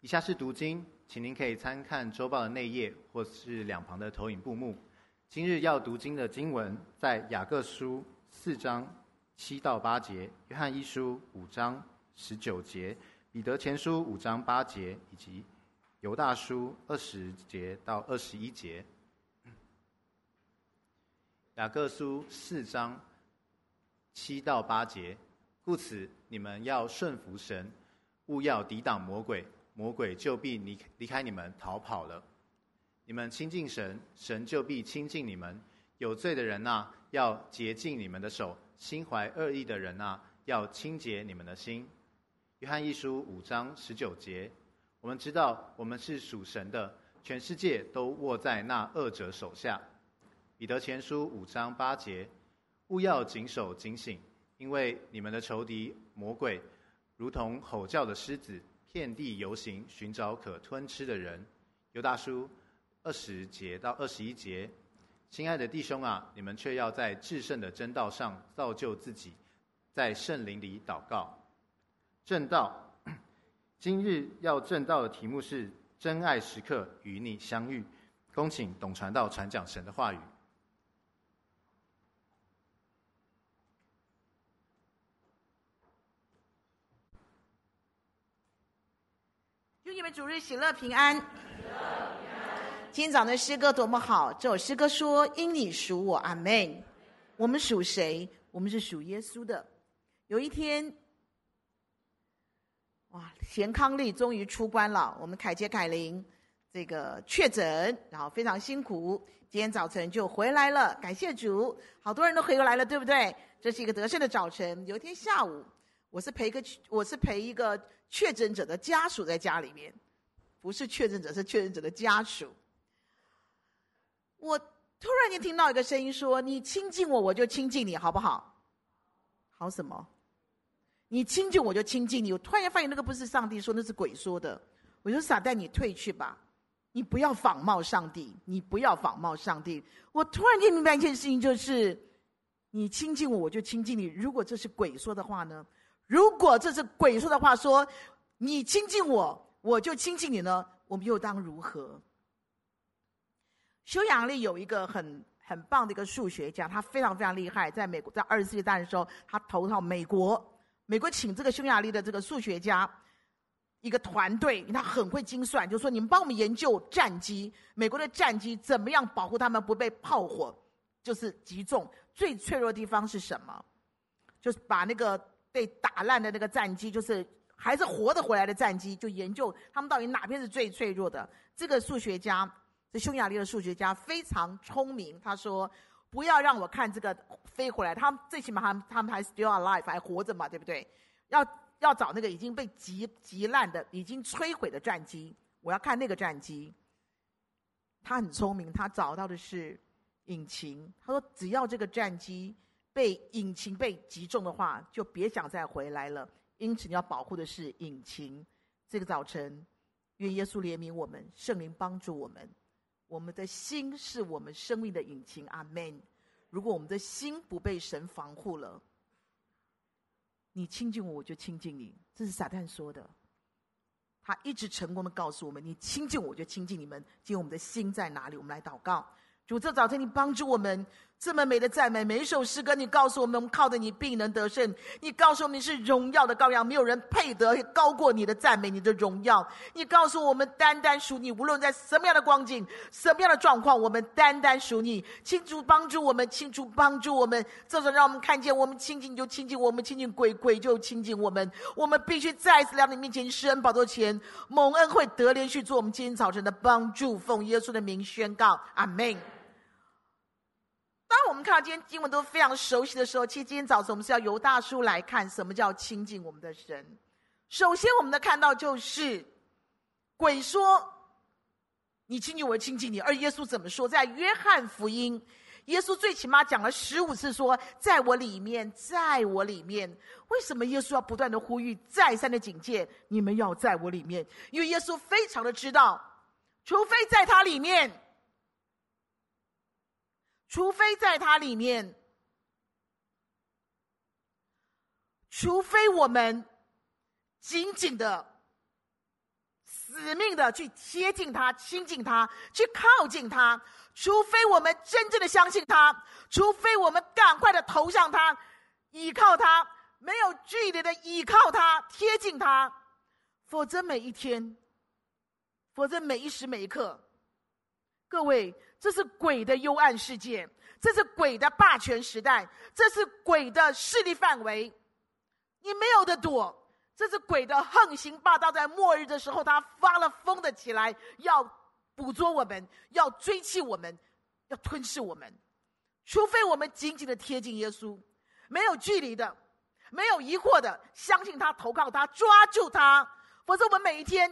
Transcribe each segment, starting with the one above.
以下是读经，请您可以参看周报的内页或是两旁的投影布幕。今日要读经的经文在雅各书四章七到八节、约翰一书五章十九节、彼得前书五章八节以及犹大书二十节到二十一节。雅各书四章七到八节，故此你们要顺服神，勿要抵挡魔鬼。魔鬼就必离离开你们逃跑了。你们亲近神，神就必亲近你们。有罪的人呐，要洁净你们的手；心怀恶意的人呐，要清洁你们的心。约翰一书五章十九节，我们知道我们是属神的，全世界都握在那恶者手下。彼得前书五章八节，勿要谨守警醒，因为你们的仇敌魔鬼，如同吼叫的狮子。遍地游行，寻找可吞吃的人。犹大书二十节到二十一节，亲爱的弟兄啊，你们却要在至圣的真道上造就自己，在圣灵里祷告。正道，今日要正道的题目是“真爱时刻与你相遇”。恭请董传道传讲神的话语。祝你们主日喜乐平安。今天早上的诗歌多么好！这首诗歌说：“因你属我，阿门。”我们属谁？我们是属耶稣的。有一天，哇，贤康利终于出关了。我们凯杰凯琳这个确诊，然后非常辛苦，今天早晨就回来了。感谢主，好多人都回过来了，对不对？这是一个得胜的早晨。有一天下午。我是陪一个，我是陪一个确诊者的家属在家里面，不是确诊者，是确诊者的家属。我突然间听到一个声音说：“你亲近我，我就亲近你，好不好？”好什么？你亲近我就亲近你。我突然间发现那个不是上帝说，那是鬼说的。我说：“撒旦，你退去吧，你不要仿冒上帝，你不要仿冒上帝。”我突然间明白一件事情，就是你亲近我，我就亲近你。如果这是鬼说的话呢？如果这是鬼说的话，说你亲近我，我就亲近你呢，我们又当如何？匈牙利有一个很很棒的一个数学家，他非常非常厉害，在美国在二十世纪大战的时候，他投靠美国，美国请这个匈牙利的这个数学家一个团队，他很会精算，就说你们帮我们研究战机，美国的战机怎么样保护他们不被炮火就是击中，最脆弱的地方是什么？就是把那个。被打烂的那个战机，就是还是活着回来的战机，就研究他们到底哪边是最脆弱的。这个数学家，这匈牙利的数学家非常聪明。他说：“不要让我看这个飞回来，他们最起码他们他们还 still alive，还活着嘛，对不对？要要找那个已经被击击烂的、已经摧毁的战机，我要看那个战机。”他很聪明，他找到的是引擎。他说：“只要这个战机。”被引擎被击中的话，就别想再回来了。因此，你要保护的是引擎。这个早晨，愿耶稣怜悯我们，圣灵帮助我们。我们的心是我们生命的引擎。阿门。如果我们的心不被神防护了，你亲近我，我就亲近你。这是撒旦说的。他一直成功的告诉我们：你亲近我，我就亲近你们。今天我们的心在哪里？我们来祷告。主，这早晨你帮助我们。这么美的赞美，每一首诗歌，你告诉我们，我们靠着你必能得胜。你告诉我们你是荣耀的羔羊，没有人配得高过你的赞美，你的荣耀。你告诉我们，单单属你，无论在什么样的光景、什么样的状况，我们单单属你。清楚帮助我们，清楚帮助我们。这时候让我们看见，我们亲近就亲近，我们亲近鬼鬼就亲近我们。我们必须再次来到你面前，施恩宝座前，蒙恩惠得连续做我们今天早晨的帮助。奉耶稣的名宣告，阿门。我们看到今天经文都非常熟悉的时候，其实今天早晨我们是要由大叔来看什么叫亲近我们的神。首先，我们的看到就是鬼说：“你亲近我，亲近你。”而耶稣怎么说？在约翰福音，耶稣最起码讲了十五次说：“在我里面，在我里面。”为什么耶稣要不断的呼吁，再三的警戒你们要在我里面？因为耶稣非常的知道，除非在他里面。除非在他里面，除非我们紧紧的死命的去贴近他、亲近他、去靠近他，除非我们真正的相信他，除非我们赶快的投向他、依靠他，没有距离的依靠他、贴近他，否则每一天，否则每一时每一刻，各位，这是鬼的幽暗世界，这是鬼的霸权时代，这是鬼的势力范围，你没有得躲。这是鬼的横行霸道，在末日的时候，他发了疯的起来，要捕捉我们，要追击我们，要吞噬我们。除非我们紧紧的贴近耶稣，没有距离的，没有疑惑的，相信他，投靠他，抓住他。否则，我们每一天，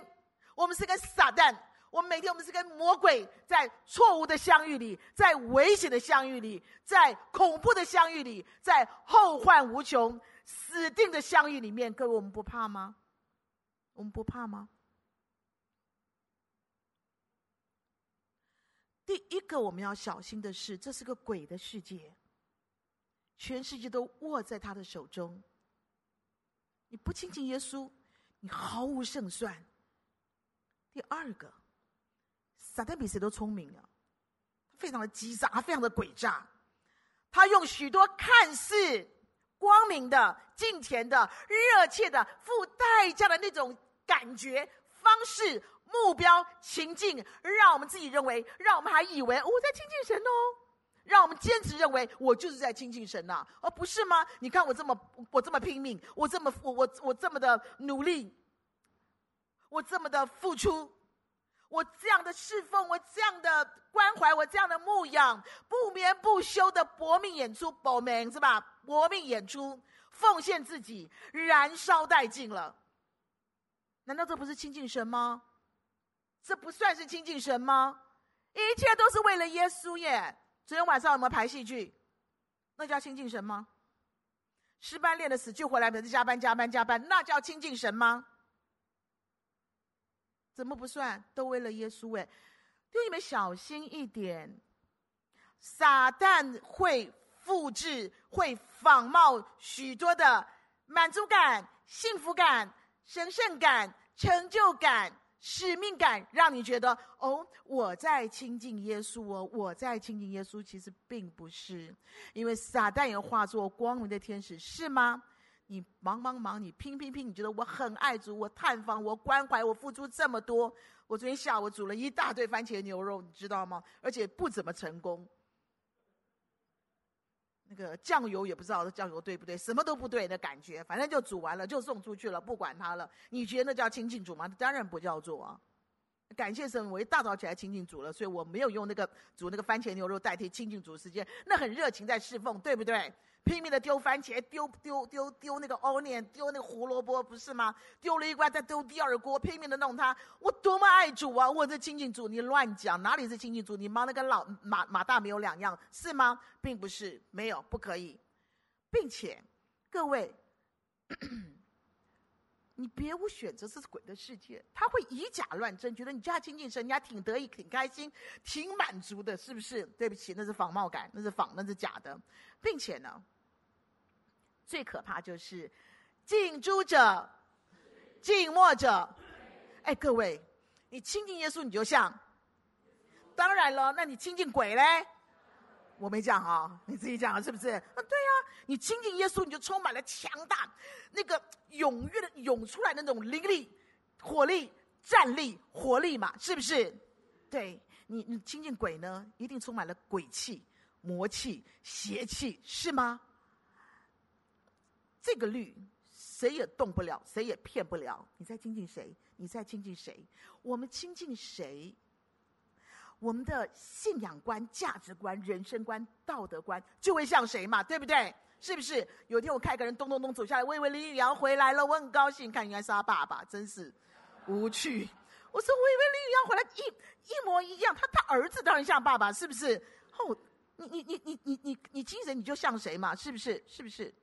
我们是跟撒旦，我们每天我们是跟魔鬼在错误的相遇里，在危险的相遇里，在恐怖的相遇里，在后患无穷。死定的相遇里面，各位，我们不怕吗？我们不怕吗？第一个我们要小心的是，这是个鬼的世界，全世界都握在他的手中。你不亲近耶稣，你毫无胜算。第二个，撒旦比谁都聪明啊，他非常的机诈，他非常的诡诈，他用许多看似。光明的、金钱的、热切的、付代价的那种感觉、方式、目标、情境，让我们自己认为，让我们还以为我在亲近神哦，让我们坚持认为我就是在亲近神呐、啊，哦，不是吗？你看我这么我这么拼命，我这么我我我这么的努力，我这么的付出。我这样的侍奉，我这样的关怀，我这样的牧养，不眠不休的搏命演出，搏命是吧？搏命演出，奉献自己，燃烧殆尽了。难道这不是亲近神吗？这不算是亲近神吗？一切都是为了耶稣耶！昨天晚上有没有排戏剧？那叫亲近神吗？失班练的死去活来，每次加班加班加班，那叫亲近神吗？怎么不算？都为了耶稣哎！弟兄你们小心一点，撒旦会复制、会仿冒许多的满足感、幸福感、神圣感、成就感、使命感，让你觉得哦，我在亲近耶稣哦，我在亲近耶稣。其实并不是，因为撒旦也化作光明的天使，是吗？你忙忙忙，你拼拼拼，你觉得我很爱主，我探访，我关怀，我付出这么多。我昨天下午煮了一大堆番茄牛肉，你知道吗？而且不怎么成功。那个酱油也不知道这酱油对不对，什么都不对的感觉，反正就煮完了，就送出去了，不管它了。你觉得那叫亲近主吗？当然不叫做啊。感谢神，我一大早起来亲近主了，所以我没有用那个煮那个番茄牛肉代替亲近主时间，那很热情在侍奉，对不对？拼命的丢番茄，丢丢丢丢那个 onion，丢那个胡萝卜，不是吗？丢了一罐，再丢第二锅，拼命的弄它。我多么爱主啊！我这亲近主，你乱讲，哪里是亲近主？你忙得跟老马马大没有两样，是吗？并不是，没有，不可以，并且，各位，你别无选择，这是鬼的世界，他会以假乱真，觉得你家亲近神，人家挺得意、挺开心、挺满足的，是不是？对不起，那是仿冒感，那是仿，那是假的，并且呢。最可怕就是，近朱者，近墨者。哎，各位，你亲近耶稣你就像，当然了，那你亲近鬼嘞？我没讲啊，你自己讲是不是？啊，对呀，你亲近耶稣你就充满了强大，那个踊跃的涌出来的那种灵力、火力、战力、活力嘛，是不是？对你，你亲近鬼呢，一定充满了鬼气、魔气、邪气，是吗？这个律谁也动不了，谁也骗不了。你在亲近谁？你在亲近谁？我们亲近谁？我们的信仰观、价值观、人生观、道德观就会像谁嘛？对不对？是不是？有一天我看一个人咚咚咚走下来，我以为，林宇阳回来了，我很高兴。看，原来是他爸爸，真是无趣。我说，我以为，林宇阳回来，一一模一样。他他儿子当然像爸爸，是不是？哦，你你你你你你你精神你就像谁嘛？是不是？是不是？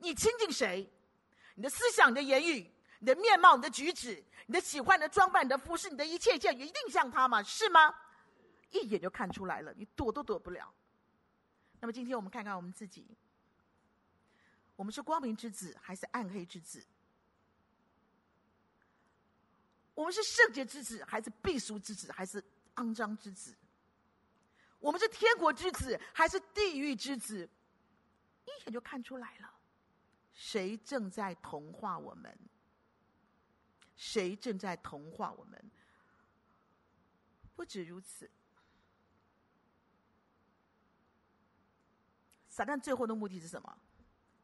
你亲近谁？你的思想、你的言语、你的面貌、你的举止、你的喜欢的装扮、你的服饰、你的一切一切，一定像他吗？是吗？一眼就看出来了，你躲都躲不了。那么今天我们看看我们自己，我们是光明之子还是暗黑之子？我们是圣洁之子，还是避俗之子，还是肮脏之子？我们是天国之子，还是地狱之子？一眼就看出来了，谁正在同化我们？谁正在同化我们？不止如此，撒旦最后的目的是什么？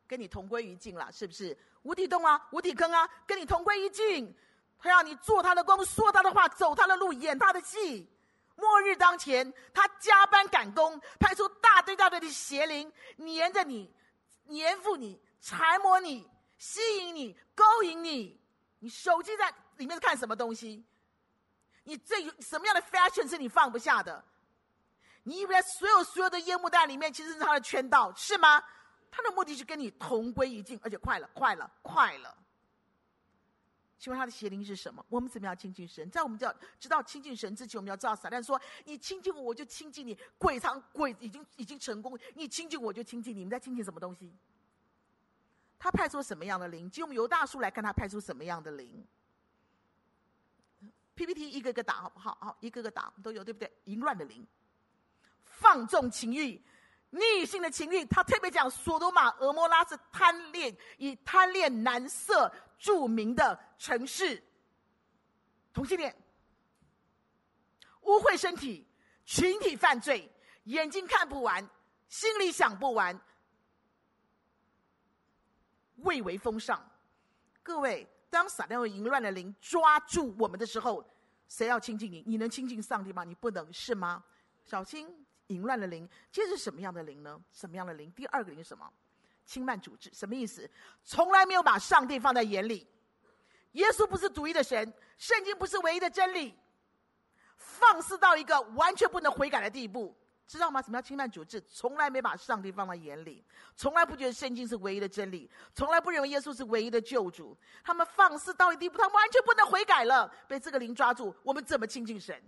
跟你同归于尽了，是不是？无底洞啊，无底坑啊，跟你同归于尽。他让你做他的工，说他的话，走他的路，演他的戏。末日当前，他加班赶工，派出大堆大堆的邪灵，黏着你，黏附你，揣摩你，吸引你，勾引你。你手机在里面是看什么东西？你这什么样的 fashion 是你放不下的？你以为所有所有的烟幕弹里面，其实是他的圈套，是吗？他的目的是跟你同归于尽，而且快了，快了，快了。请问他的邪灵是什么？我们怎么样亲近神？在我们叫知道亲近神之前，我们要知道撒旦说：“你亲近我，我就亲近你。”鬼藏鬼已经已经成功，你亲近我就亲近你。你们在亲近什么东西？他派出什么样的灵？就我们犹大书来看，他派出什么样的灵？PPT 一个个打好不好？好，一个个打都有，对不对？淫乱的灵，放纵情欲。逆性的情欲，他特别讲，索多玛、俄摩拉是贪恋，以贪恋男色著名的城市。同性恋，污秽身体，群体犯罪，眼睛看不完，心里想不完，蔚为风尚。各位，当撒旦淫乱的灵抓住我们的时候，谁要亲近你？你能亲近上帝吗？你不能，是吗？小心。淫乱的灵，这是什么样的灵呢？什么样的灵？第二个灵是什么？轻慢主治，什么意思？从来没有把上帝放在眼里。耶稣不是独一的神，圣经不是唯一的真理。放肆到一个完全不能悔改的地步，知道吗？什么叫轻慢主治？从来没把上帝放在眼里，从来不觉得圣经是唯一的真理，从来不认为耶稣是唯一的救主。他们放肆到一地步，他们完全不能悔改了，被这个灵抓住，我们怎么亲近神？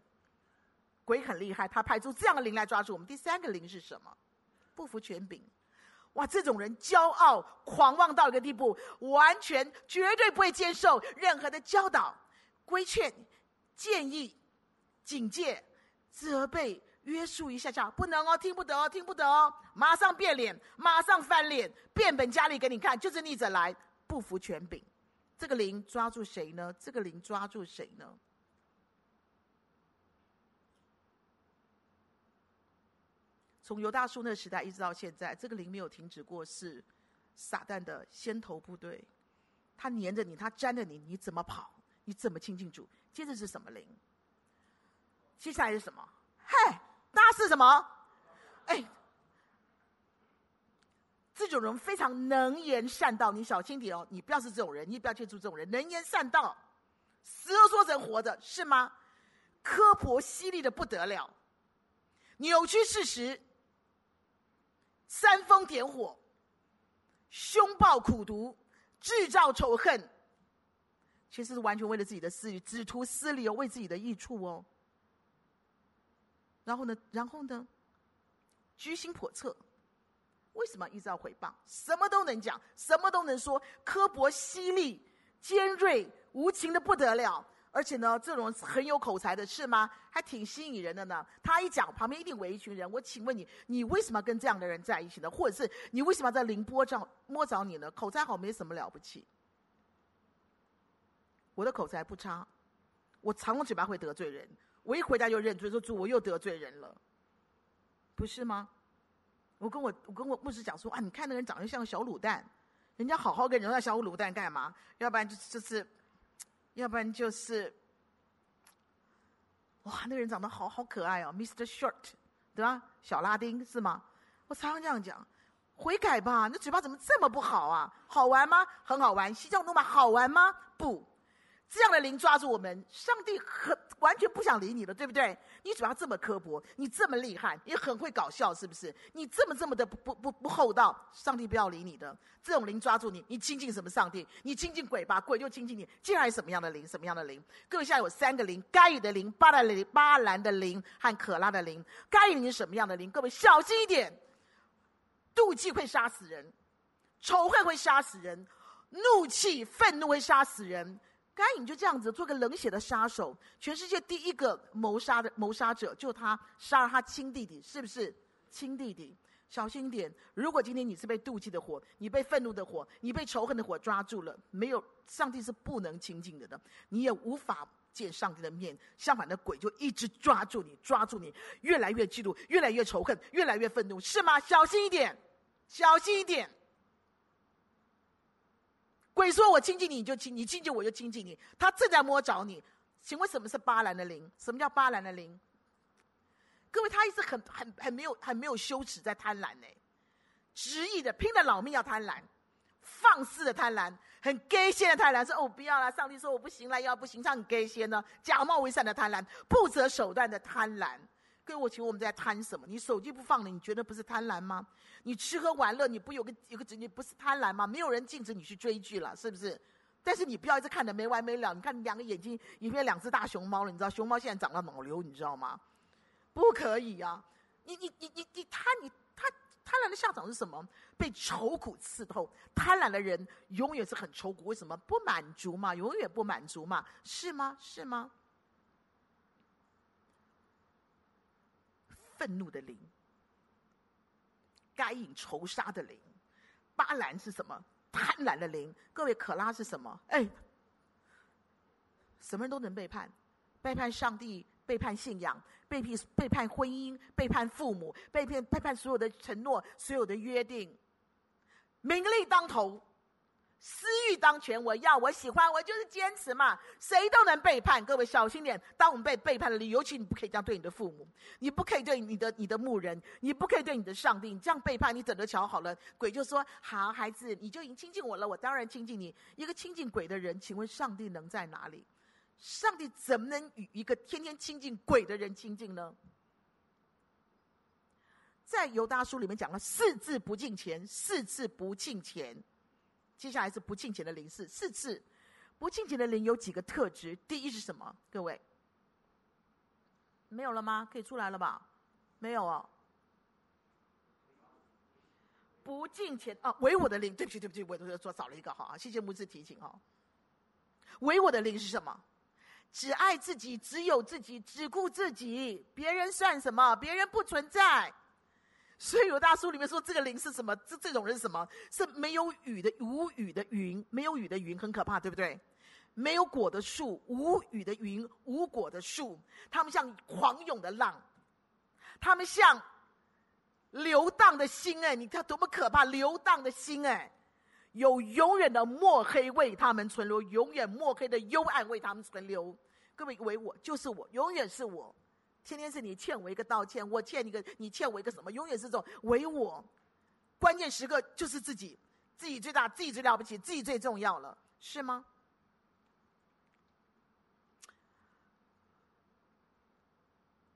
鬼很厉害，他派出这样的灵来抓住我们。第三个灵是什么？不服权柄。哇，这种人骄傲狂妄到一个地步，完全绝对不会接受任何的教导、规劝、建议、警戒、责备、约束一下下，不能哦，听不得哦，听不得哦，马上变脸，马上翻脸，变本加厉给你看，就是逆着来，不服权柄。这个灵抓住谁呢？这个灵抓住谁呢？从犹大书那时代一直到现在，这个灵没有停止过，是撒旦的先头部队。他黏着你，他粘着你，你怎么跑？你怎么亲近主？接着是什么灵？接下来是什么？嘿，他是什么？哎，这种人非常能言善道，你小心点哦，你不要是这种人，你不要接触这种人。能言善道，死了说成活着，是吗？刻薄犀利的不得了，扭曲事实。煽风点火，凶暴苦毒，制造仇恨，其实是完全为了自己的私欲，只图私利哦，为自己的益处哦。然后呢，然后呢，居心叵测，为什么一直要诽谤？什么都能讲，什么都能说，刻薄犀利，尖锐无情的不得了。而且呢，这种很有口才的是吗？还挺吸引人的呢。他一讲，旁边一定围一群人。我请问你，你为什么跟这样的人在一起呢？或者是你为什么在凌波上摸着你呢？口才好没什么了不起。我的口才不差，我常用嘴巴会得罪人。我一回家就认罪，说主，我又得罪人了，不是吗？我跟我我跟我牧师讲说啊，你看那个人长得像个小卤蛋，人家好好跟人家小卤蛋干嘛？要不然就就是。要不然就是，哇，那个人长得好好可爱哦，Mr. Short，对吧？小拉丁是吗？我常常这样讲，悔改吧，你嘴巴怎么这么不好啊？好玩吗？很好玩。嬉笑怒骂好玩吗？不。这样的灵抓住我们，上帝很完全不想理你了，对不对？你主要这么刻薄，你这么厉害，也很会搞笑，是不是？你这么这么的不不不不厚道，上帝不要理你的。这种灵抓住你，你亲近什么上帝？你亲近鬼吧，鬼就亲近你。接下来什么样的灵？什么样的灵？各位现在有三个灵：该隐的灵、巴兰的灵、巴兰的灵和可拉的灵。该隐是什么样的灵？各位小心一点，妒忌会杀死人，仇恨会杀死人，怒气愤怒会杀死人。该隐就这样子做个冷血的杀手，全世界第一个谋杀的谋杀者，就他杀了他亲弟弟，是不是亲弟弟？小心一点，如果今天你是被妒忌的火，你被愤怒的火，你被仇恨的火抓住了，没有上帝是不能亲近的的，你也无法见上帝的面。相反的，鬼就一直抓住你，抓住你，越来越嫉妒，越来越仇恨，越来越愤怒，是吗？小心一点，小心一点。鬼说：“我亲近你，你就亲；你亲近我，就亲近你。他正在摸着你。请问什么是巴兰的灵？什么叫巴兰的灵？各位，他一直很、很、很没有、很没有羞耻，在贪婪呢，执意的拼了老命要贪婪，放肆的贪婪，很 gay 仙的贪婪。说哦，不要了，上帝说我不行了，要不行，他很 gay 仙呢，假冒为善的贪婪，不择手段的贪婪。”各位，我请问我们在贪什么？你手机不放了，你觉得不是贪婪吗？你吃喝玩乐，你不有个有个职业，不是贪婪吗？没有人禁止你去追剧了，是不是？但是你不要一直看的没完没了。你看你两个眼睛，里面两只大熊猫了，你知道熊猫现在长了脑瘤，你知道吗？不可以、啊！你你你你你贪你贪贪婪的下场是什么？被愁苦刺透。贪婪的人永远是很愁苦，为什么？不满足嘛，永远不满足嘛，是吗？是吗？愤怒的灵，该隐仇杀的灵，巴兰是什么？贪婪的灵。各位，可拉是什么？哎，什么人都能背叛，背叛上帝，背叛信仰，背叛背叛婚姻，背叛父母，背叛背叛所有的承诺，所有的约定，名利当头。私欲当权，我要，我喜欢，我就是坚持嘛。谁都能背叛，各位小心点。当我们被背叛了，尤其你不可以这样对你的父母，你不可以对你的你的牧人，你不可以对你的上帝。你这样背叛，你等着瞧好了。鬼就说：“好孩子，你就已经亲近我了，我当然亲近你。”一个亲近鬼的人，请问上帝能在哪里？上帝怎么能与一个天天亲近鬼的人亲近呢？在犹大书里面讲了四次不敬钱，四次不敬钱。接下来是不敬虔的灵，是四次。不敬虔的灵有几个特质？第一是什么？各位，没有了吗？可以出来了吧？没有哦。不敬虔啊，唯我的灵，对不起，对不起，我都说少了一个，好啊，谢谢牧师提醒哈。唯我的灵是什么？只爱自己，只有自己，只顾自己，别人算什么？别人不存在。所以有大书里面说，这个灵是什么？这这种人是什么？是没有雨的无雨的云，没有雨的云很可怕，对不对？没有果的树，无雨的云，无果的树，他们像狂涌的浪，他们像流荡的心，哎，你看多么可怕！流荡的心，哎，有永远的墨黑为他们存留，永远墨黑的幽暗为他们存留。各位以为我就是我，永远是我。天天是你欠我一个道歉，我欠你个，你欠我一个什么？永远是这种唯我，关键时刻就是自己，自己最大，自己最了不起，自己最重要了，是吗？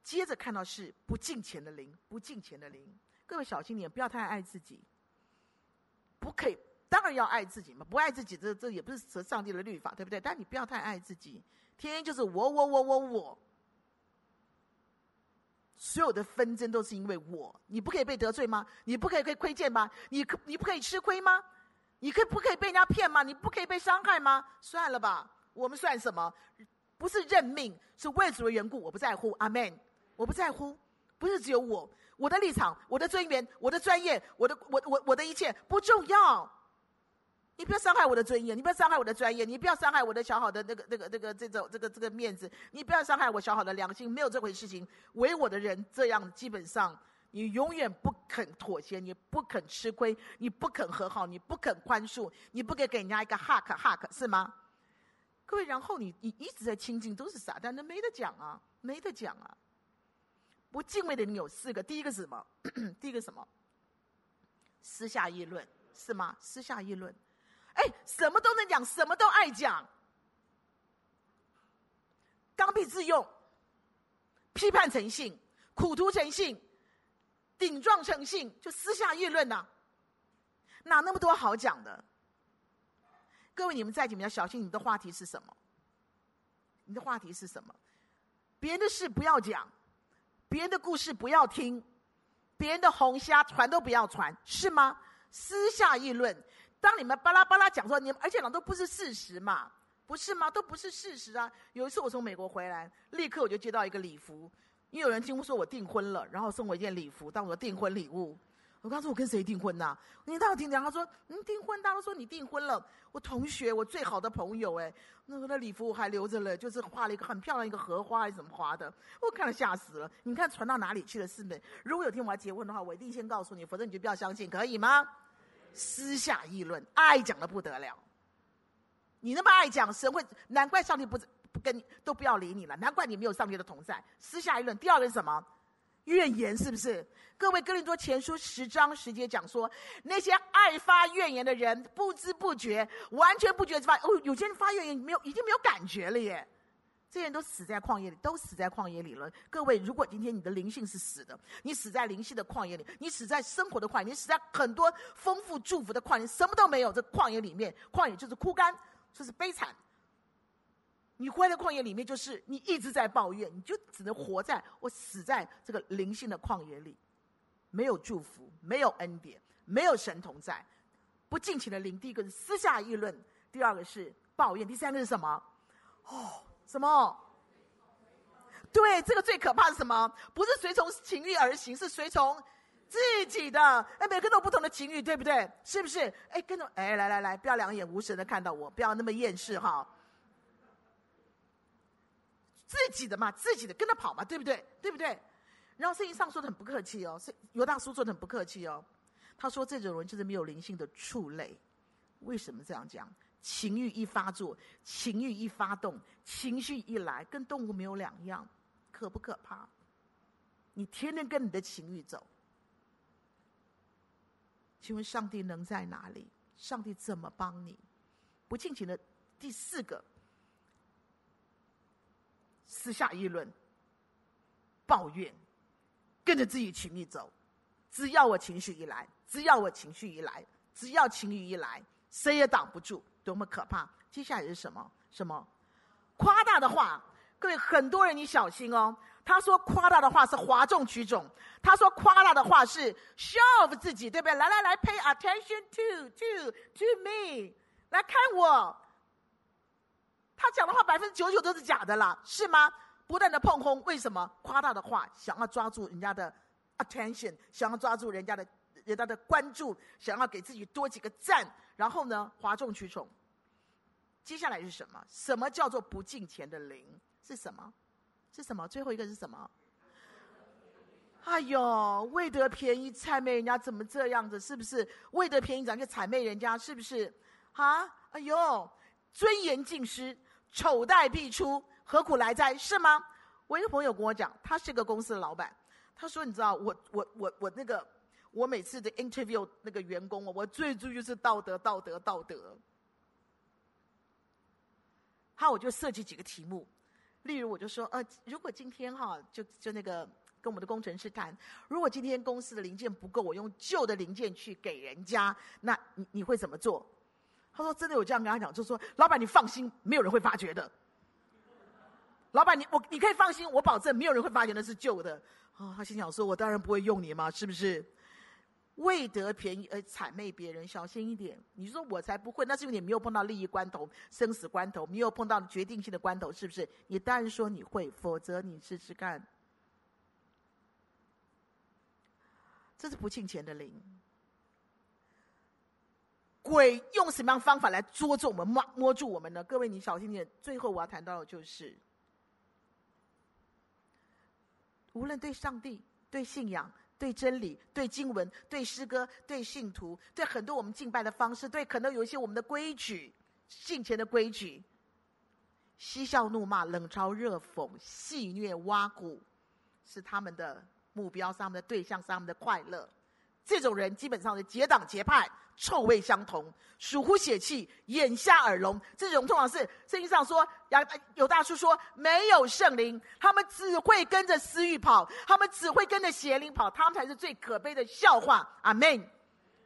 接着看到是不敬虔的灵，不敬虔的灵，各位小心点，不要太爱自己，不可以，当然要爱自己嘛，不爱自己这这也不是上帝的律法，对不对？但你不要太爱自己，天天就是我我我我我。所有的纷争都是因为我，你不可以被得罪吗？你不可以被亏欠吗？你可你不可以吃亏吗？你可不可以被人家骗吗？你不可以被伤害吗？算了吧，我们算什么？不是认命，是为主的缘故，我不在乎。阿门，我不在乎，不是只有我，我的立场、我的尊严、我的专业、我的我我我的一切不重要。你不要伤害我的尊严，你不要伤害我的专业，你不要伤害我的小好的那个、那个、那个这种、这个、这个面子，你不要伤害我小好的良心，没有这回事情。唯我的人这样，基本上你永远不肯妥协，你不肯吃亏，你不肯和好，你不肯宽恕，你不给给人家一个 hug hug 是吗？各位，然后你你一直在亲近都是撒旦，那没得讲啊，没得讲啊。不敬畏的人有四个，第一个是什么？第一个什么？私下议论是吗？私下议论。哎，什么都能讲，什么都爱讲，刚愎自用，批判成性，苦毒成性，顶撞成性，就私下议论呐、哪那么多好讲的？各位，你们在你们要小心，你们的话题是什么？你的话题是什么？别人的事不要讲，别人的故事不要听，别人的红虾传都不要传，是吗？私下议论。当你们巴拉巴拉讲说你们，而且那都不是事实嘛，不是吗？都不是事实啊！有一次我从美国回来，立刻我就接到一个礼服，因为有人听说我订婚了，然后送我一件礼服当我的订婚礼物。我刚说我跟谁订婚呐、你到底听讲？他说嗯订婚，大家都说你订婚了。我同学，我最好的朋友，哎，那个的礼服我还留着了，就是画了一个很漂亮一个荷花，还是怎么花的？我看了吓死了。你看传到哪里去了？是不是？如果有天我要结婚的话，我一定先告诉你，否则你就不要相信，可以吗？私下议论，爱讲的不得了。你那么爱讲，神会？难怪上帝不不跟你都不要理你了，难怪你没有上帝的同在。私下议论，第二个是什么？怨言是不是？各位哥林多前书十章十节讲说，那些爱发怨言的人，不知不觉，完全不觉发哦，有些人发怨言没有，已经没有感觉了耶。这些人都死在旷野里，都死在旷野里了。各位，如果今天你的灵性是死的，你死在灵性的旷野里，你死在生活的旷野，你死在很多丰富祝福的旷野，什么都没有，这旷野里面，旷野就是枯干，就是悲惨。你活在旷野里面，就是你一直在抱怨，你就只能活在我死在这个灵性的旷野里，没有祝福，没有恩典，没有神同在，不尽情的灵。第一个是私下议论，第二个是抱怨，第三个是什么？哦，什么？对，这个最可怕是什么？不是随从情欲而行，是随从自己的。哎，每个人都有不同的情欲，对不对？是不是？哎，跟着，哎，来来来，不要两眼无神的看到我，不要那么厌世哈。自己的嘛，自己的跟着跑嘛，对不对？对不对？然后圣经上说的很不客气哦，犹大叔说的很不客气哦。他说这种人就是没有灵性的畜类。为什么这样讲？情欲一发作，情欲一发动，情绪一来，跟动物没有两样，可不可怕？你天天跟你的情欲走，请问上帝能在哪里？上帝怎么帮你？不尽情的第四个。私下议论、抱怨，跟着自己情绪走。只要我情绪一来，只要我情绪一来，只要情绪一来，谁也挡不住，多么可怕！接下来是什么？什么？夸大的话，各位很多人你小心哦。他说夸大的话是哗众取宠，他说夸大的话是 show 自己，对不对？来来来，pay attention to to to me，来看我。他讲的话百分之九十九都是假的啦，是吗？不断的碰轰，为什么？夸大的话，想要抓住人家的 attention，想要抓住人家的人家的关注，想要给自己多几个赞，然后呢，哗众取宠。接下来是什么？什么叫做不敬钱的灵？是什么？是什么？最后一个是什么？哎呦，为得便宜谄媚人家，怎么这样子？是不是？为得便宜咱就谄媚人家，是不是？啊？哎呦，尊严尽失。丑态必出，何苦来哉？是吗？我一个朋友跟我讲，他是个公司的老板，他说：“你知道，我我我我那个，我每次的 interview 那个员工，我最注意就是道德，道德，道德。”好，我就设计几个题目，例如我就说：“呃，如果今天哈，就就那个跟我们的工程师谈，如果今天公司的零件不够，我用旧的零件去给人家，那你你会怎么做？”他说：“真的有这样跟他讲，就说老板你放心，没有人会发觉的。老板你我你可以放心，我保证没有人会发觉那是旧的。啊、他心想说：我当然不会用你嘛，是不是？为得便宜而谄媚别人，小心一点。你说我才不会，那是因为你没有碰到利益关头、生死关头，没有碰到决定性的关头，是不是？你当然说你会，否则你试试看。这是不敬钱的灵。”鬼用什么样方法来捉住我们、摸摸住我们呢？各位，你小心点。最后我要谈到的就是，无论对上帝、对信仰、对真理、对经文、对诗歌、对信徒、对很多我们敬拜的方式、对可能有一些我们的规矩、敬前的规矩，嬉笑怒骂、冷嘲热讽、戏谑挖苦，是他们的目标，是他们的对象，是他们的快乐。这种人基本上是结党结派。臭味相同，属乎血气，眼瞎耳聋。这种通常是圣经上说，有大叔说没有圣灵，他们只会跟着私欲跑，他们只会跟着邪灵跑，他们才是最可悲的笑话。阿门。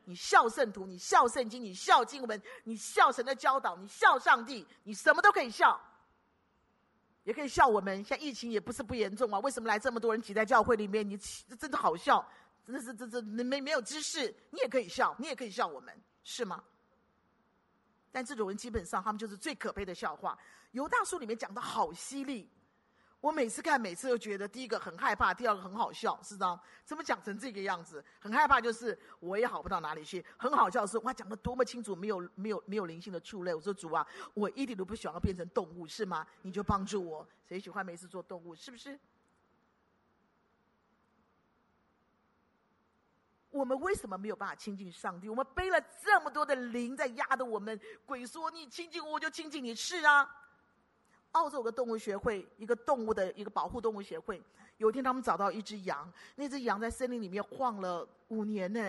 你笑圣徒，你笑圣经，你笑经文，你笑神的教导，你笑上帝，你什么都可以笑，也可以笑我们。现在疫情也不是不严重啊，为什么来这么多人挤在教会里面？你真的好笑。真的是这这没没有知识，你也可以笑，你也可以笑我们，是吗？但这种人基本上他们就是最可悲的笑话。犹大书里面讲的好犀利，我每次看，每次都觉得第一个很害怕，第二个很好笑，是这样？怎么讲成这个样子？很害怕就是我也好不到哪里去，很好笑是哇，讲的多么清楚，没有没有没有灵性的触类。我说主啊，我一点都不喜欢变成动物，是吗？你就帮助我。谁喜欢每次做动物？是不是？我们为什么没有办法亲近上帝？我们背了这么多的灵在压着我们。鬼说：“你亲近我，我就亲近你。”是啊。澳洲有个动物学会，一个动物的一个保护动物协会。有一天，他们找到一只羊，那只羊在森林里面晃了五年呢，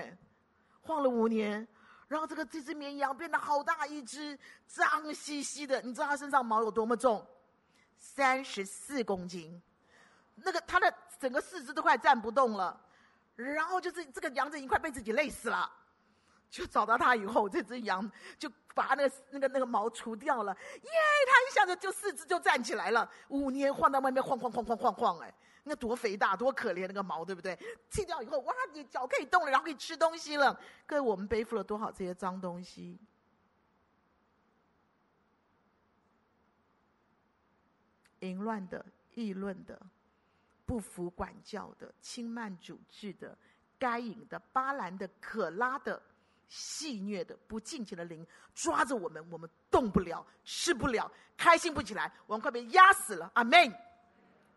晃了五年。然后这个这只绵羊变得好大一只，脏兮兮的。你知道它身上毛有多么重？三十四公斤。那个它的整个四肢都快站不动了。然后就是这个羊子已经快被自己累死了，就找到他以后，这只羊就把那个那个那个毛除掉了，耶！他一下子就四肢就站起来了。五年晃到外面晃晃晃晃晃晃，哎，那多肥大，多可怜那个毛，对不对？剃掉以后，哇，你脚可以动了，然后可以吃东西了。各位，我们背负了多少这些脏东西？淫乱的，议论的。不服管教的、轻慢主治的、该隐的、巴兰的、可拉的、戏谑的、不敬虔的灵，抓着我们，我们动不了，吃不了，开心不起来，我们快被压死了。阿门。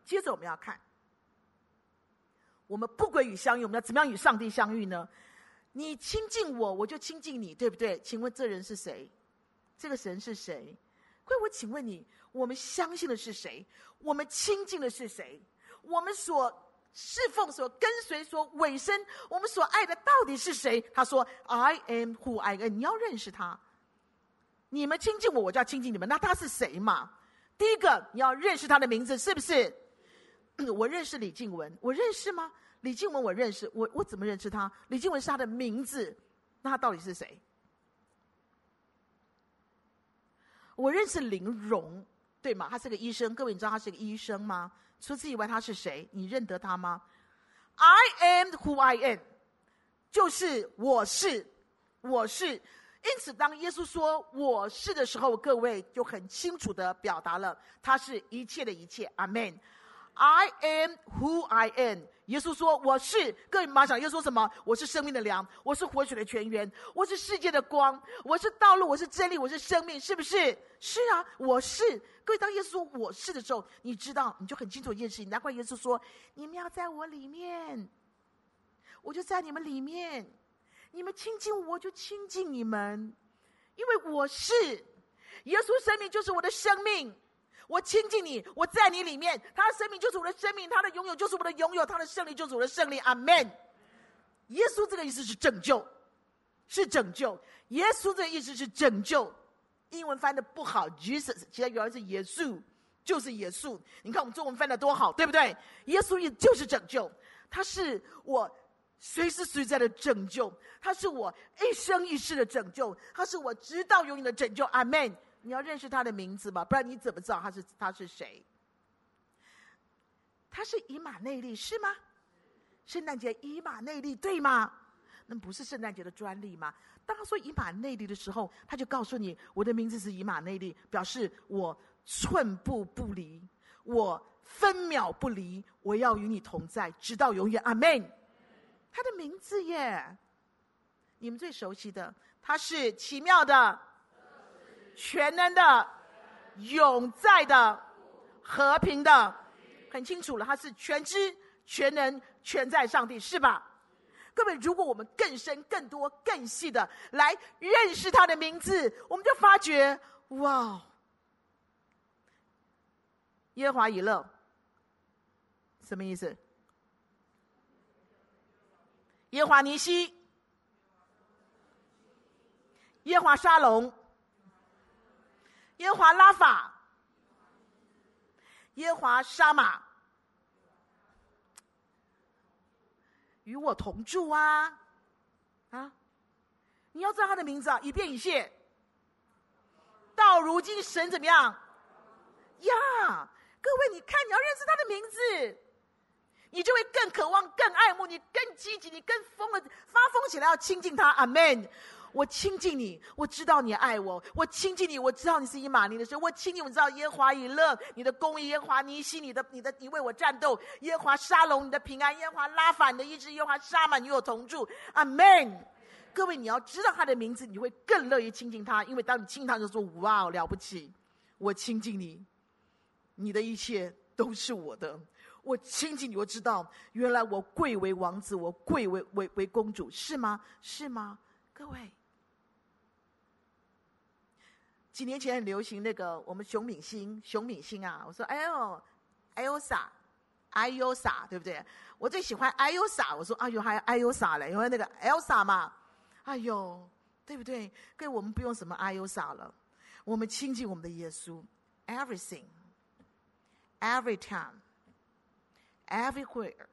接着我们要看，我们不归与相遇，我们要怎么样与上帝相遇呢？你亲近我，我就亲近你，对不对？请问这人是谁？这个神是谁？各位，我请问你，我们相信的是谁？我们亲近的是谁？我们所侍奉、所跟随、所委身，我们所爱的到底是谁？他说：“I am who I am。”你要认识他。你们亲近我，我就要亲近你们。那他是谁嘛？第一个，你要认识他的名字，是不是？我认识李静文，我认识吗？李静文我认识，我我怎么认识他？李静文是他的名字，那他到底是谁？我认识林荣，对吗？他是个医生。各位，你知道他是个医生吗？除此以外，他是谁？你认得他吗？I am who I am，就是我是，我是。因此，当耶稣说“我是”的时候，各位就很清楚地表达了，他是一切的一切。阿门。I am who I am。耶稣说：“我是。”各位马上，又说什么？我是生命的粮，我是活水的泉源，我是世界的光，我是道路，我是真理，我是生命，是不是？是啊，我是。各位，当耶稣说“我是”的时候，你知道，你就很清楚一件事情。难怪耶稣说：“你们要在我里面，我就在你们里面。你们亲近我，就亲近你们，因为我是。耶稣生命就是我的生命。”我亲近你，我在你里面，他的生命就是我的生命，他的拥有就是我的拥有，他的胜利就是我的胜利。阿门。耶稣这个意思是拯救，是拯救。耶稣这个意思是拯救。英文翻的不好，Jesus，其他原来是耶稣，就是耶稣。你看我们中文翻的多好，对不对？耶稣也就是拯救，他是我随时随在的拯救，他是我一生一世的拯救，他是我直到永远的拯救。阿门。你要认识他的名字吧，不然你怎么知道他是他是谁？他是以马内利是吗？圣诞节以马内利对吗？那不是圣诞节的专利吗？当他说以马内利的时候，他就告诉你，我的名字是以马内利，表示我寸步不离，我分秒不离，我要与你同在，直到永远。阿门。他的名字耶，你们最熟悉的，他是奇妙的。全能的、永在的、和平的，很清楚了，他是全知、全能、全在上帝，是吧？各位，如果我们更深、更多、更细的来认识他的名字，我们就发觉，哇！耶华以勒，什么意思？耶华尼西，耶华沙龙。耶华拉法，耶华沙玛，与我同住啊！啊，你要知道他的名字啊，以便以谢。到如今，神怎么样？呀，各位，你看，你要认识他的名字，你就会更渴望、更爱慕，你更积极，你更疯了，发疯起来要亲近他。阿门。我亲近你，我知道你爱我；我亲近你，我知道你是以马内利的神；我亲近，我知道耶和华以勒，你的公义；耶和华尼西，你的你的你为我战斗；耶和华沙龙，你的平安；耶和华拉法，你的医治；耶和华沙满，与我同住。阿门。各位，你要知道他的名字，你会更乐意亲近他，因为当你亲近他的时候，哇，了不起！我亲近你，你的一切都是我的。我亲近你，我知道，原来我贵为王子，我贵为为为公主，是吗？是吗？各位，几年前很流行那个我们熊敏星，熊敏星啊，我说哎呦，艾欧莎，艾欧莎，对不对？我最喜欢艾欧莎，我说哎呦，还有艾欧莎嘞，因为那个 Elsa 嘛，哎呦，对不对？各位，我们不用什么艾欧莎了，我们亲近我们的耶稣，everything，every time。Everywhere，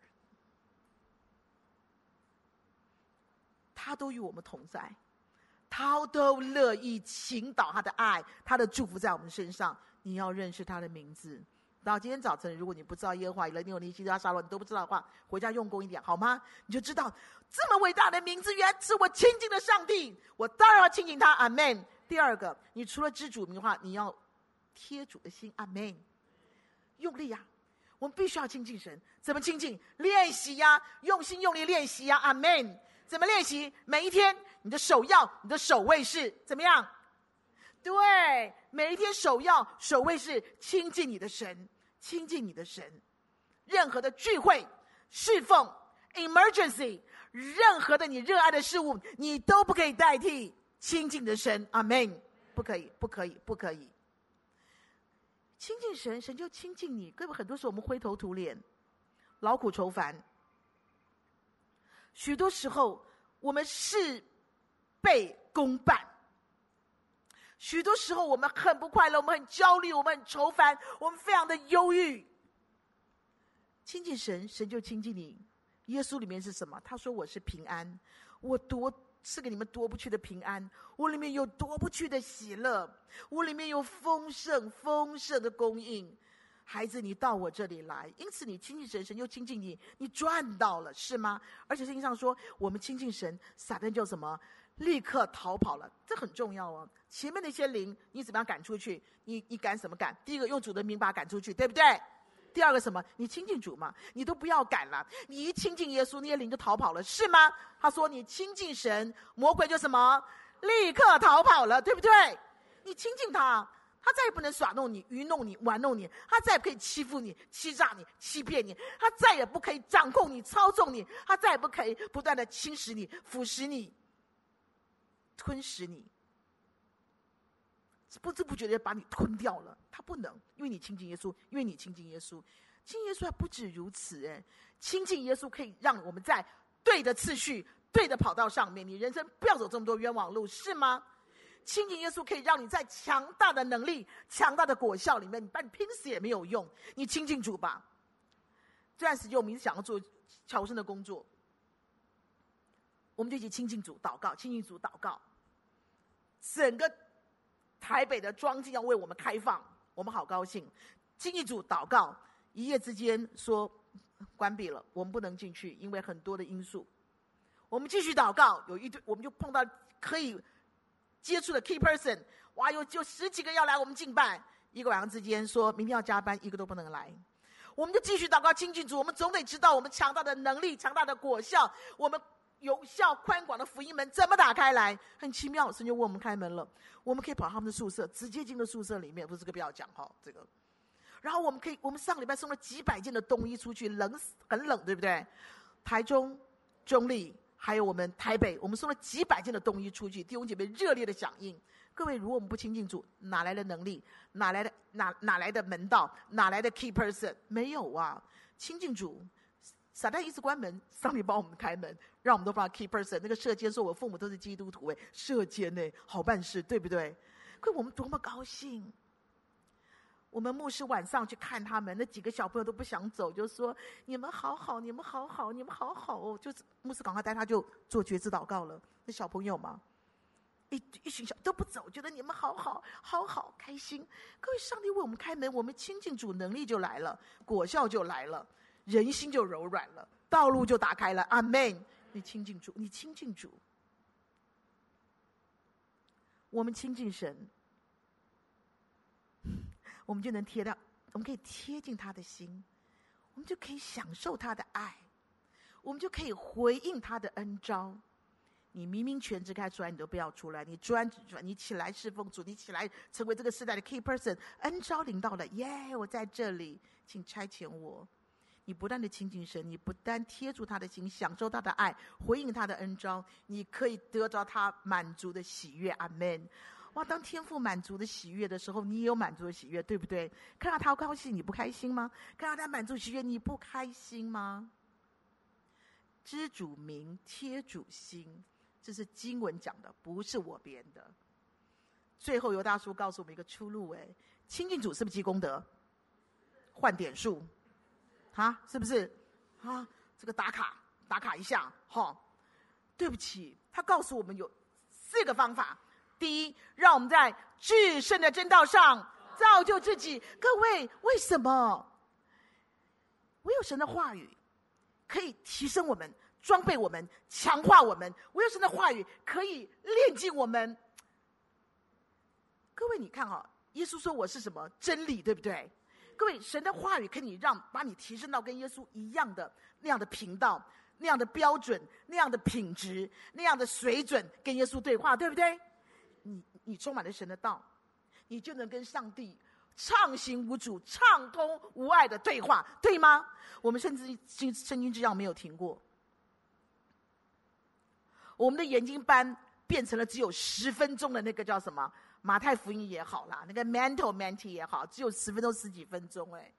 他都与我们同在，他都乐意倾倒他的爱、他的祝福在我们身上。你要认识他的名字。到今天早晨，如果你不知道耶和华以勒、尼西拉沙罗，你都不知道的话，回家用功一点好吗？你就知道这么伟大的名字，原来是我亲近的上帝。我当然要亲近他。阿门。第二个，你除了知主名的话，你要贴主的心。阿门。用力呀、我们必须要亲近神，怎么亲近？练习呀，用心用力练习呀，阿门。怎么练习？每一天，你的首要，你的首位是怎么样？对，每一天首要首位是亲近你的神，亲近你的神。任何的聚会、侍奉、emergency，任何的你热爱的事物，你都不可以代替亲近的神，阿门。不可以，不可以，不可以。亲近神，神就亲近你。各位，很多时候我们灰头土脸、劳苦愁烦。许多时候我们事倍功半。许多时候我们很不快乐，我们很焦虑，我们很愁烦，我们非常的忧郁。亲近神，神就亲近你。耶稣里面是什么？他说：“我是平安，我多。”赐给你们夺不去的平安，我里面有夺不去的喜乐，我里面有丰盛丰盛的供应。孩子，你到我这里来，因此你亲近神，神又亲近你，你赚到了是吗？而且圣经上说，我们亲近神，撒旦就什么，立刻逃跑了，这很重要哦。前面那些灵，你怎么样赶出去？你你赶什么赶？第一个用主的名把他赶出去，对不对？第二个什么？你亲近主嘛，你都不要赶了。你一亲近耶稣，那些灵就逃跑了，是吗？他说你亲近神，魔鬼就什么，立刻逃跑了，对不对？你亲近他，他再也不能耍弄你、愚弄你、玩弄你，他再也不可以欺负你、欺诈你、欺骗你，他再也不可以掌控你、操纵你，他再也不可以不断的侵蚀你、腐蚀你、吞噬你。不知不觉的把你吞掉了，他不能，因为你亲近耶稣，因为你亲近耶稣，亲近耶稣还不止如此哎，亲近耶稣可以让我们在对的次序、对的跑道上面，你人生不要走这么多冤枉路，是吗？亲近耶稣可以让你在强大的能力、强大的果效里面，你把你拼死也没有用，你亲近主吧。这段时间我们一直想要做乔生的工作，我们就一起亲近主祷告，亲近主祷告，整个。台北的庄敬要为我们开放，我们好高兴。经济组祷告，一夜之间说关闭了，我们不能进去，因为很多的因素。我们继续祷告，有一堆我们就碰到可以接触的 key person，哇，有就十几个要来我们敬拜。一个晚上之间说明天要加班，一个都不能来。我们就继续祷告，经济组，我们总得知道我们强大的能力、强大的果效，我们。有效宽广的福音门怎么打开来？很奇妙，神就为我们开门了。我们可以跑他们的宿舍，直接进到宿舍里面。不是这个不要讲哈，这个。然后我们可以，我们上礼拜送了几百件的冬衣出去，冷死，很冷，对不对？台中、中立，还有我们台北，我们送了几百件的冬衣出去，弟兄姐妹热烈的响应。各位，如果我们不亲近主，哪来的能力？哪来的哪哪来的门道？哪来的 key person？没有啊，亲近主。撒旦一直关门，上帝帮我们开门，让我们都放 key person。那个射监说：“我父母都是基督徒，哎，舍监呢，好办事，对不对？”可我们多么高兴！我们牧师晚上去看他们，那几个小朋友都不想走，就说：“你们好好，你们好好，你们好好哦。”就是牧师赶快带他就做决志祷告了。那小朋友嘛，一一群小都不走，觉得你们好好，好好开心。各位，上帝为我们开门，我们亲近主，能力就来了，果效就来了。人心就柔软了，道路就打开了。阿门！你亲近主，你亲近主。我们亲近神，我们就能贴到，我们可以贴近他的心，我们就可以享受他的爱，我们就可以回应他的恩召。你明明全职开出来，你都不要出来。你专职，你起来侍奉主，你起来成为这个时代的 key person。恩召领到了，耶、我在这里，请差遣我。你不断的亲近神，你不但贴住他的心，享受他的爱，回应他的恩召，你可以得着他满足的喜悦。阿门。哇！当天父满足的喜悦的时候，你也有满足的喜悦，对不对？看到他高兴，你不开心吗？看到他满足喜悦，你不开心吗？知主明，贴主心。这是经文讲的，不是我编的。最后，尤大叔告诉我们一个出路：哎，亲近主是不是积功德？换点数，啊，是不是？啊，这个打卡打卡一下，好。对不起，他告诉我们有四个方法。第一，让我们在至圣的真道上造就自己。各位，为什么？唯有神的话语可以提升我们。装备我们，强化我们。唯有神的话语可以炼净我们。各位，你看哈、哦，耶稣说我是什么真理，对不对？各位，神的话语可以让把你提升到跟耶稣一样的那样的频道、那样的标准、那样的品质、那样的水准，跟耶稣对话，对不对？你充满了神的道，你就能跟上帝畅行无阻、畅通无碍的对话，对吗？我们甚至圣圣经这样没有停过。我们的研经班变成了只有十分钟的那个叫什么？马太福音也好啦，那个 mental mental 也好，只有十分钟十几分钟哎。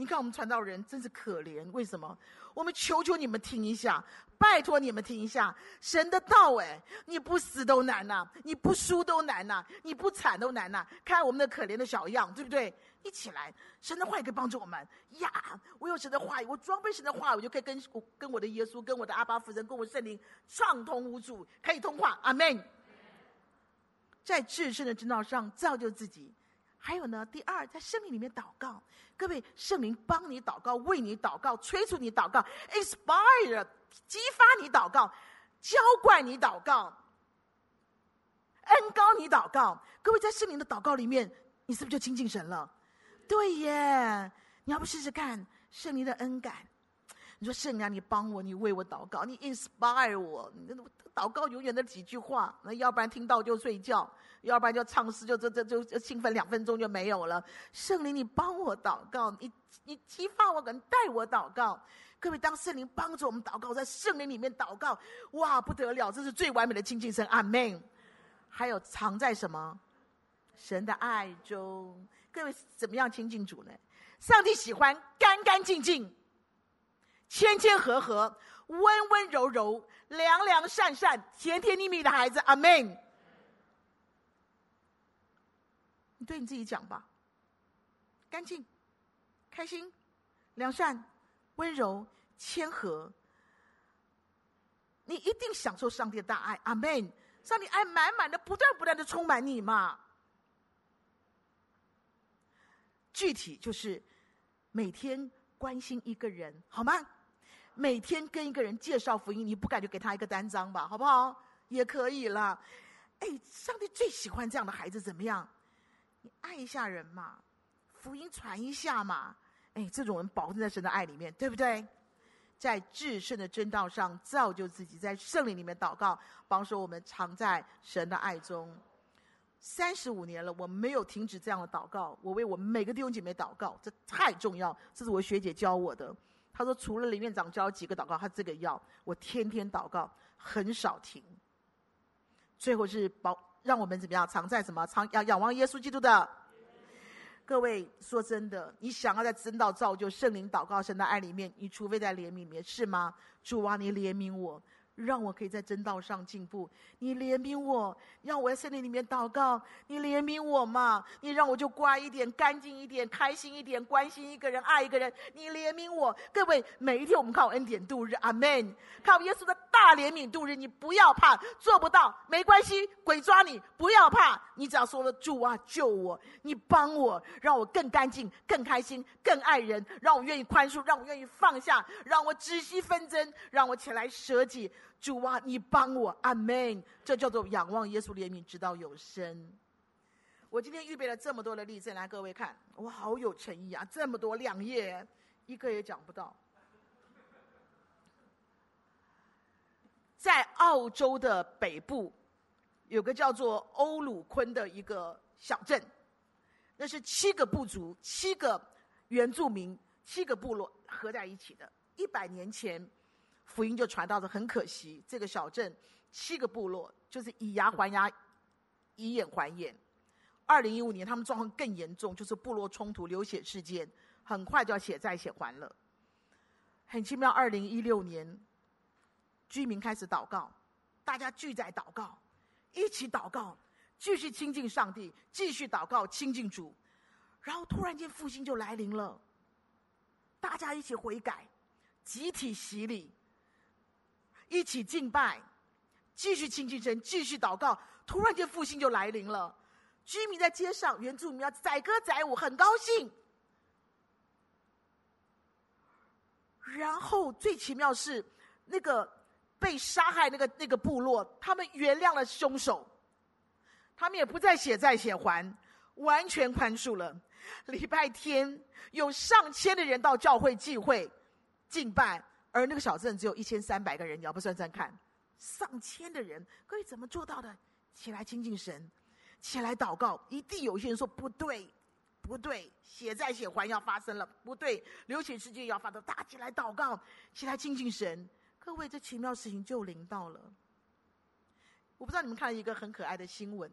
你看我们传道人真是可怜，为什么？我们求求你们听一下，拜托你们听一下神的道哎！你不死都难呐、你不输都难呐、你不惨都难呐、看我们的可怜的小样，对不对？一起来，神的话也可以帮助我们呀！我有神的话语，我装备神的话，我就可以跟我跟我的耶稣、跟我的阿爸父神、跟我圣灵畅通无阻，可以通话。阿门。在至圣的真道上造就自己。还有呢，第二，在圣灵里面祷告，各位，圣灵帮你祷告，为你祷告，催促你祷告，inspire，激发你祷告，浇灌你祷告，恩膏你祷告。各位，在圣灵的祷告里面，你是不是就亲近神了？对耶，你要不试试看圣灵的恩感？你说圣灵啊，你帮我，你为我祷告，你 inspire 我，你祷告永远的几句话，那要不然听到就睡觉。要不然就唱诗，就这这就兴奋两分钟就没有了。圣灵，你帮我祷告，你你激发我，可能带我祷告。各位，当圣灵帮助我们祷告，在圣灵里面祷告，哇，不得了，这是最完美的亲近神。阿门。还有藏在什么？神的爱中。各位，怎么样亲近主呢？上帝喜欢干干净净、谦谦和和、温温柔柔、良良善善、甜甜蜜蜜的孩子。阿门。你对你自己讲吧，干净、开心、良善、温柔、谦和，你一定享受上帝的大爱。阿门！上帝爱满满的，不断不断的充满你嘛。具体就是每天关心一个人，好吗？每天跟一个人介绍福音，你不敢就给他一个单张吧，好不好？也可以了。哎，上帝最喜欢这样的孩子，怎么样？你爱一下人嘛，福音传一下嘛，哎，这种人保证在神的爱里面，对不对？在至圣的真道上造就自己，在圣灵里面祷告，帮助我们常在神的爱中。三十五年了，我没有停止这样的祷告。我为我每个弟兄姐妹祷告，这太重要。这是我学姐教我的。她说，除了林院长教几个祷告，她这个要我天天祷告，很少停。最后是保。让我们怎么样？藏在什么？藏仰仰望耶稣基督的。各位说真的，你想要在真道造就圣灵祷告神的爱里面，你除非在怜悯里面，是吗？主啊，你怜悯我，让我可以在真道上进步。你怜悯我，让我在圣灵里面祷告。你怜悯我嘛？你让我就乖一点、干净一点、开心一点、关心一个人、爱一个人。你怜悯我，各位，每一天我们靠恩典度日，阿门。靠耶稣的。大怜悯度日，你不要怕，做不到没关系，鬼抓你不要怕，你只要说了主啊救我，你帮我，让我更干净、更开心、更爱人，让我愿意宽恕，让我愿意放下，让我止息纷争，让我起来舍己。主啊，你帮我，阿门。这叫做仰望耶稣怜悯，直到有生。我今天预备了这么多的例子，来各位看，我好有诚意啊，这么多两页，一个也讲不到。在澳洲的北部，有个叫做欧鲁昆的一个小镇，那是七个部族、七个原住民、七个部落合在一起的。一百年前，福音就传到了。很可惜，这个小镇七个部落就是以牙还牙，以眼还眼。二零一五年，他们状况更严重，就是部落冲突、流血事件，很快就要血债血还了。很奇妙，二零一六年。居民开始祷告，大家聚在祷告，一起祷告，继续亲近上帝，继续祷告亲近主，然后突然间复兴就来临了，大家一起悔改，集体洗礼，一起敬拜，继续亲近神，继续祷告，突然间复兴就来临了，居民在街上，原住民要载歌载舞，很高兴，然后最奇妙是那个。被杀害那个那个部落，他们原谅了凶手，他们也不再血债血还，完全宽恕了。礼拜天有上千的人到教会聚会敬拜，而那个小镇只有一千三百个人，你要不算算看，上千的人，各位怎么做到的？起来亲近神，起来祷告。一定有些人说不对，不对，血债血还要发生了，不对，流血事件要发生，大家起来祷告，起来亲近神。各位，这奇妙事情就临到了。我不知道你们看了一个很可爱的新闻，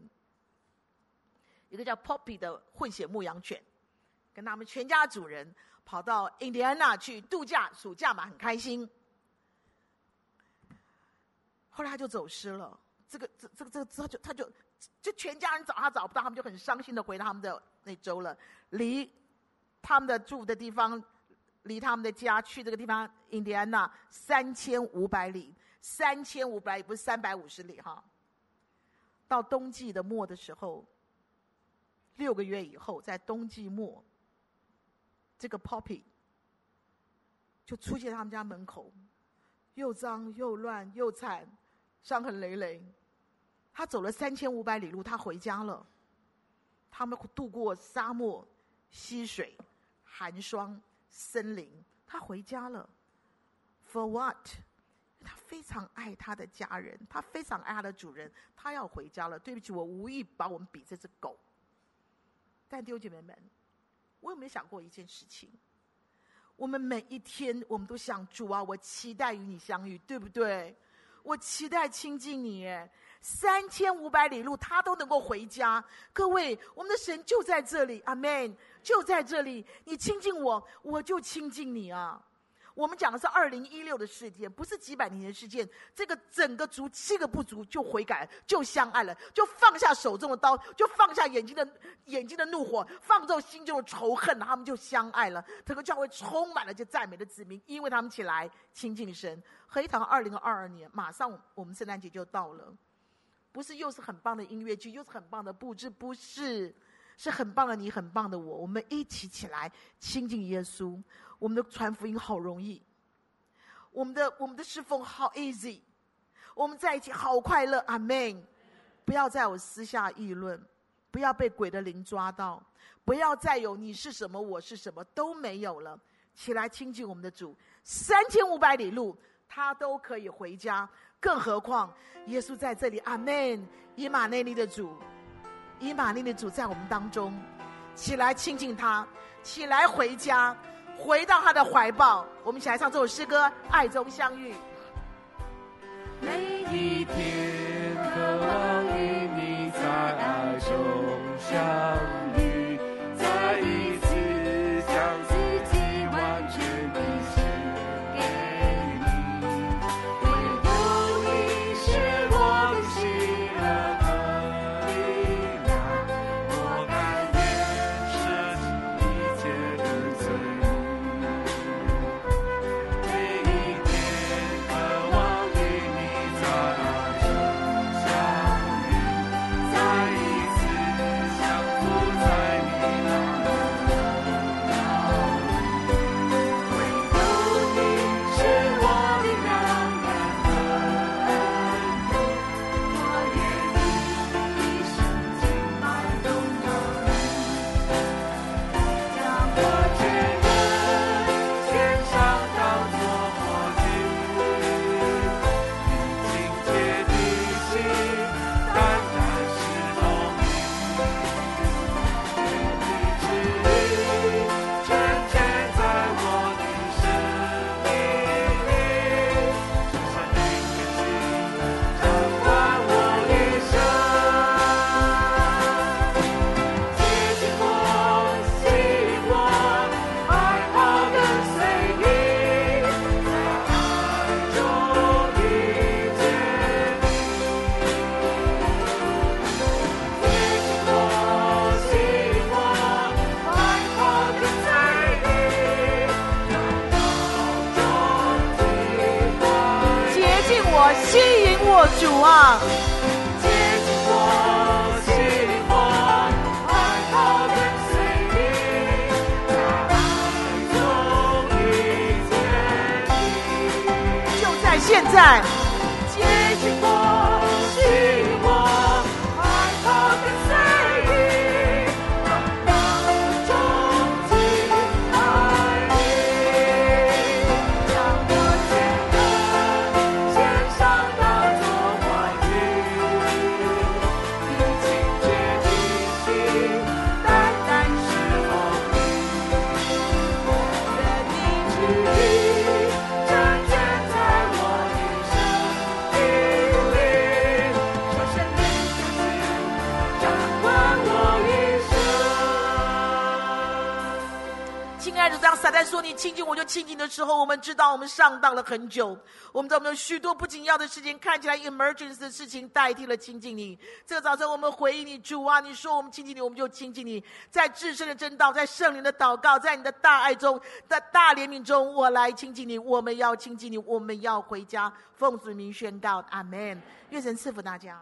一个叫 Poppy 的混血牧羊犬，跟他们全家主人跑到印第安纳去度假，暑假嘛，很开心。后来他就走失了，这个这这个这个之后就他就就全家人找他找不到，他们就很伤心的回到他们的那州了，离他们的住的地方。离他们的家去这个地方，印第安纳三千五百里，三千五百里不是三百五十里哈。到冬季的末的时候，六个月以后，在冬季末，这个 Poppy 就出现他们家门口，又脏又乱又惨，伤痕累累。他走了三千五百里路，他回家了。他们渡过沙漠、溪水、寒霜。森林，他回家了。For what？他非常爱他的家人，他非常爱他的主人，他要回家了。对不起，我无意把我们比这只狗。但弟兄姐妹们，我有没有想过一件事情？我们每一天，我们都想主啊，我期待与你相遇，对不对？我期待亲近你，哎，三千五百里路，他都能够回家。各位，我们的神就在这里，阿门，就在这里。你亲近我，我就亲近你啊。我们讲的是二零一六的事件，不是几百年的事件。这个整个族七个部族就悔改，就相爱了，就放下手中的刀，就放下眼睛的眼睛的怒火，放纵心中的仇恨，他们就相爱了。整个教会充满了这赞美的子民，因为他们起来亲近神。合一堂二零二二年，马上我们圣诞节就到了，不是又是很棒的音乐剧，又是很棒的布置，不是，是很棒的你，很棒的我，我们一起起来亲近耶稣。我们的传福音好容易，我们的我们的侍奉好 easy，我们在一起好快乐，阿门。不要再有私下议论，不要被鬼的灵抓到，不要再有你是什么我是什么都没有了。起来亲近我们的主，三千五百里路他都可以回家，更何况耶稣在这里，阿门。以马内利的主，以马内利的主在我们当中，起来亲近他，起来回家。回到他的怀抱，我们一起来唱这首诗歌《爱中相遇》。每一天渴望与你在爱中相遇。我，吸引我，主啊！接近我，吸引我，快跑跟随你，在爱中遇见你。就在现在，亲近的时候，我们知道我们上当了很久。我们在我们有许多不紧要的事情，看起来 emergency 的事情，代替了亲近你。这个早晨，我们回应你，主啊，你说我们亲近你，我们就亲近你。在至圣的真道，在圣灵的祷告，在你的大爱中，在大怜悯中，我来亲近你。我们要亲近你，我们要回家。奉主名宣告，阿门。愿神赐福大家。